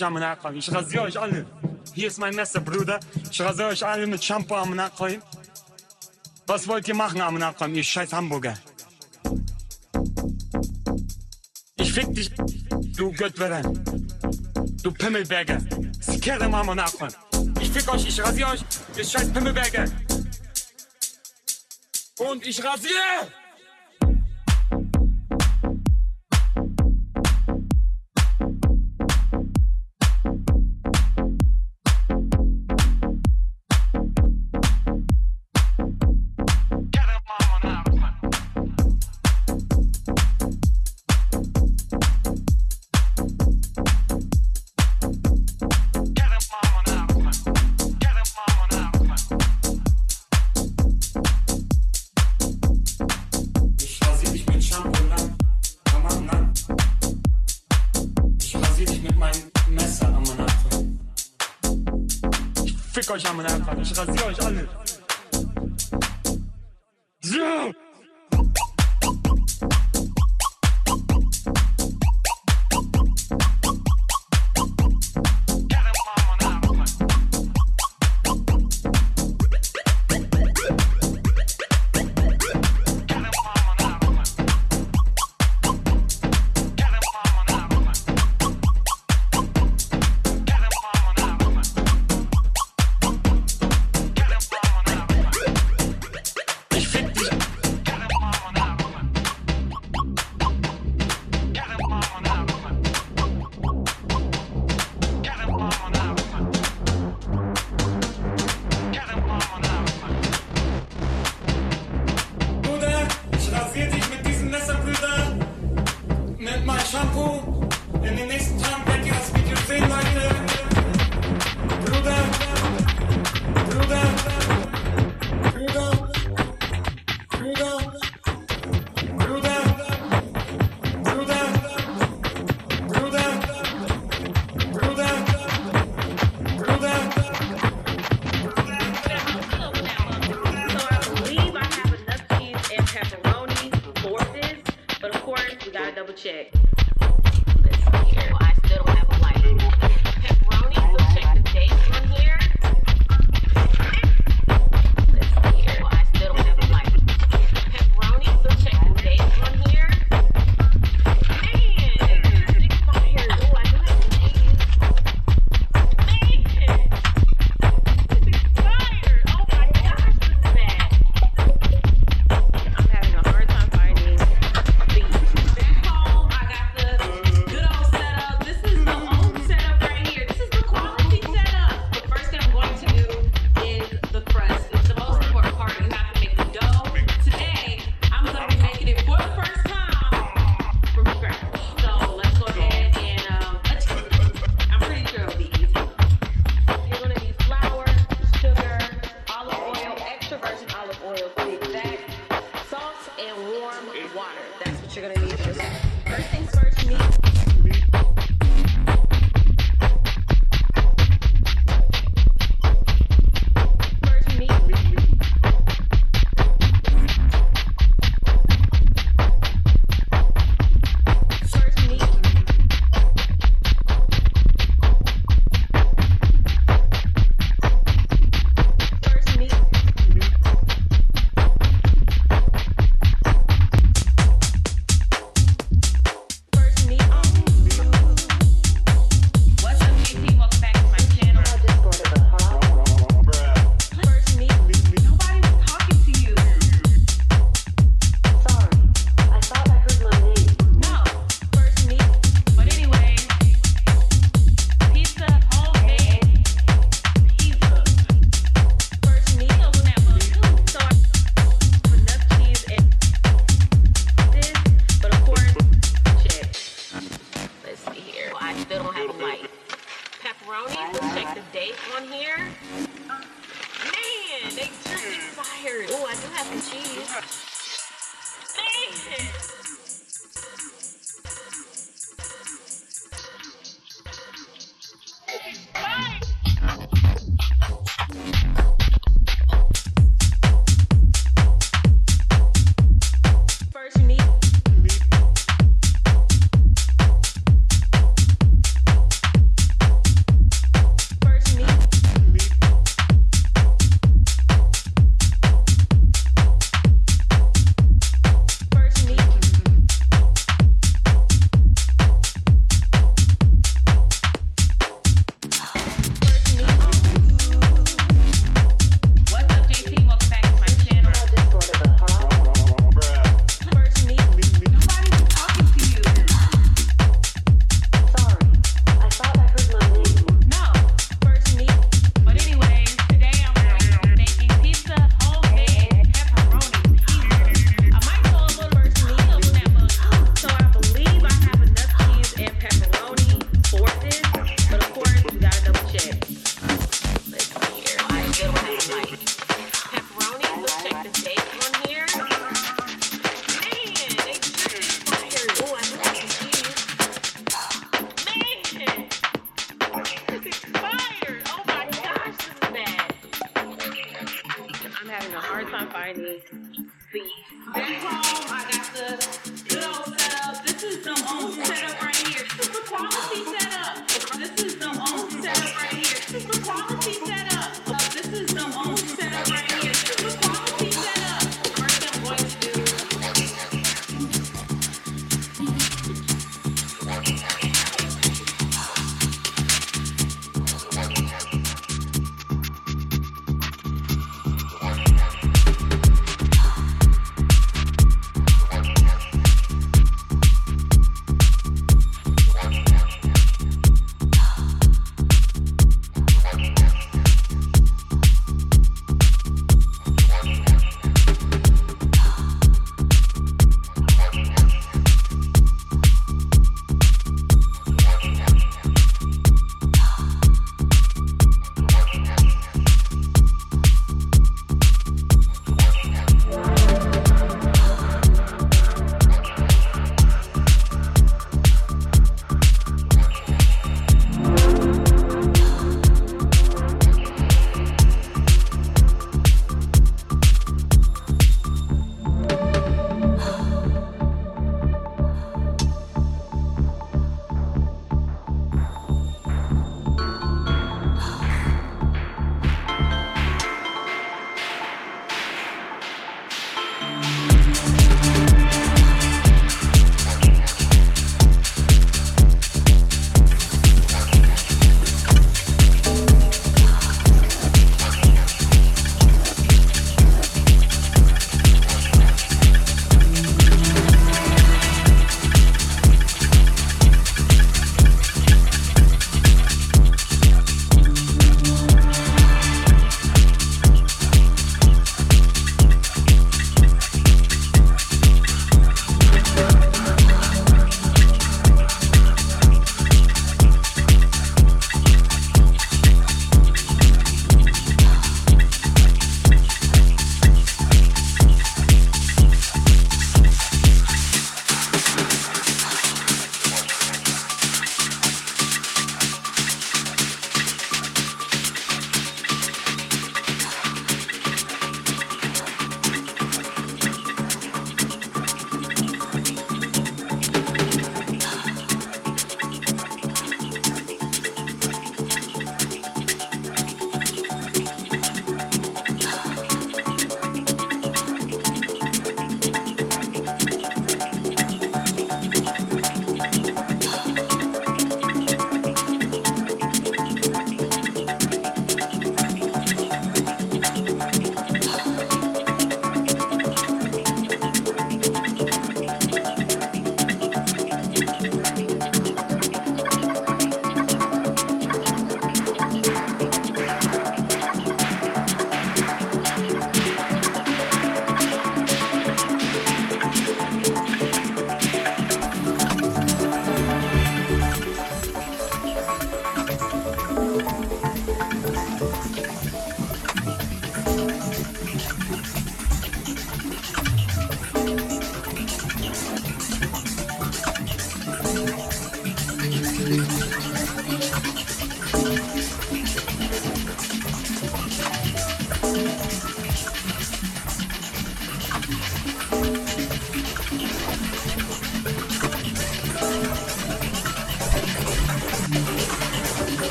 euch am Nachfragen. Ich rasiere euch alle. Hier ist mein Messer, Bruder. Ich rasiere euch alle mit Shampoo am Nachfragen. Was wollt ihr machen am Nachfragen, ihr scheiß Hamburger? Ich fick dich, du Göttwerin. Du Pimmelberger. Sikere Mama Nachfragen. Ich fick euch, ich rasiere euch, ihr scheiß Pimmelberger. Und ich rasiere!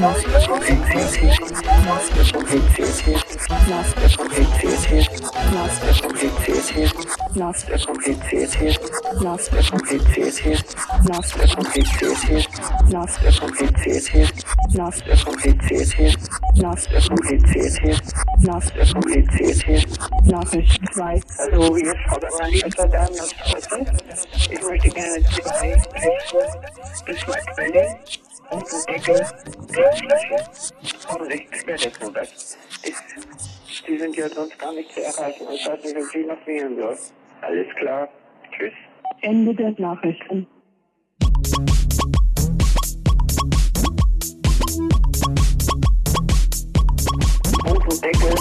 Most Nachricht 2. Hallo, hier Frau Dr. Daniel Ich möchte gerne zwei Texte Bismarck Berlin und es nur das. Ist, die sind ja sonst gar nicht zu erreichen. Ich weiß nicht, ob sie noch wählen soll. Alles klar. Tschüss. Ende der Nachrichten. Und eine Decke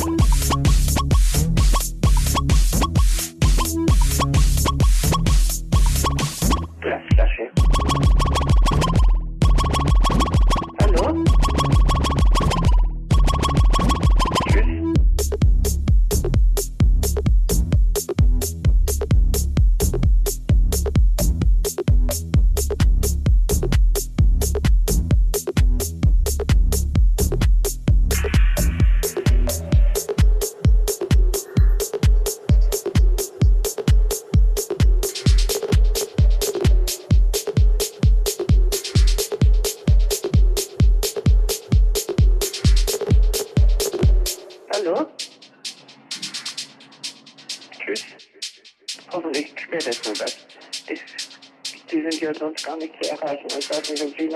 Glasflasche. Hallo?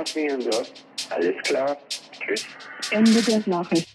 Noch wählen soll. Alles klar. Tschüss. Ende der Nachricht.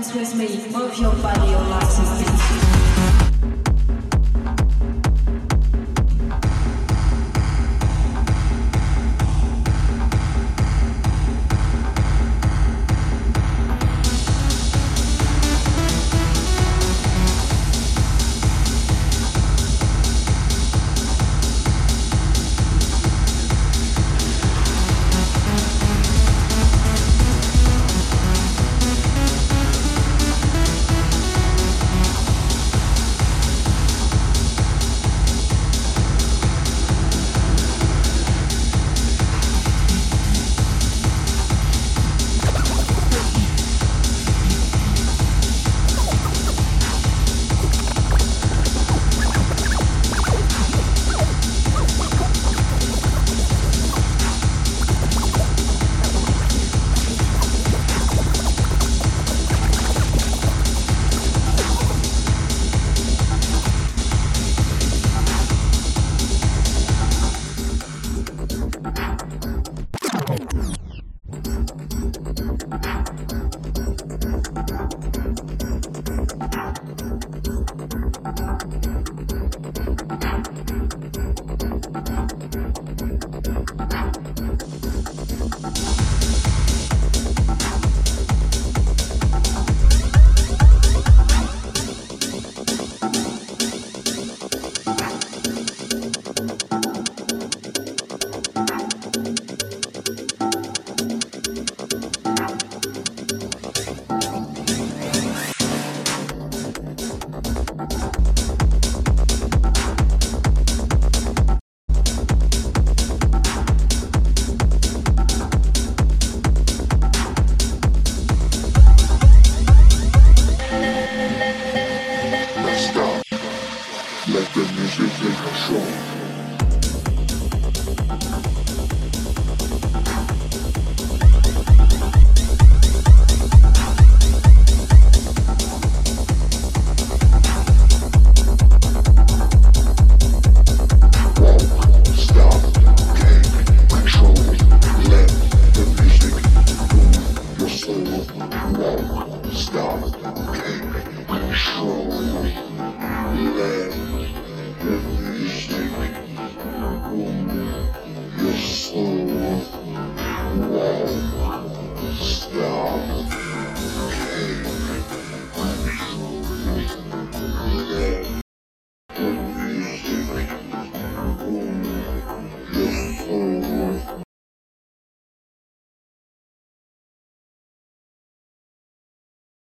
Dance with me, move your body, your legs and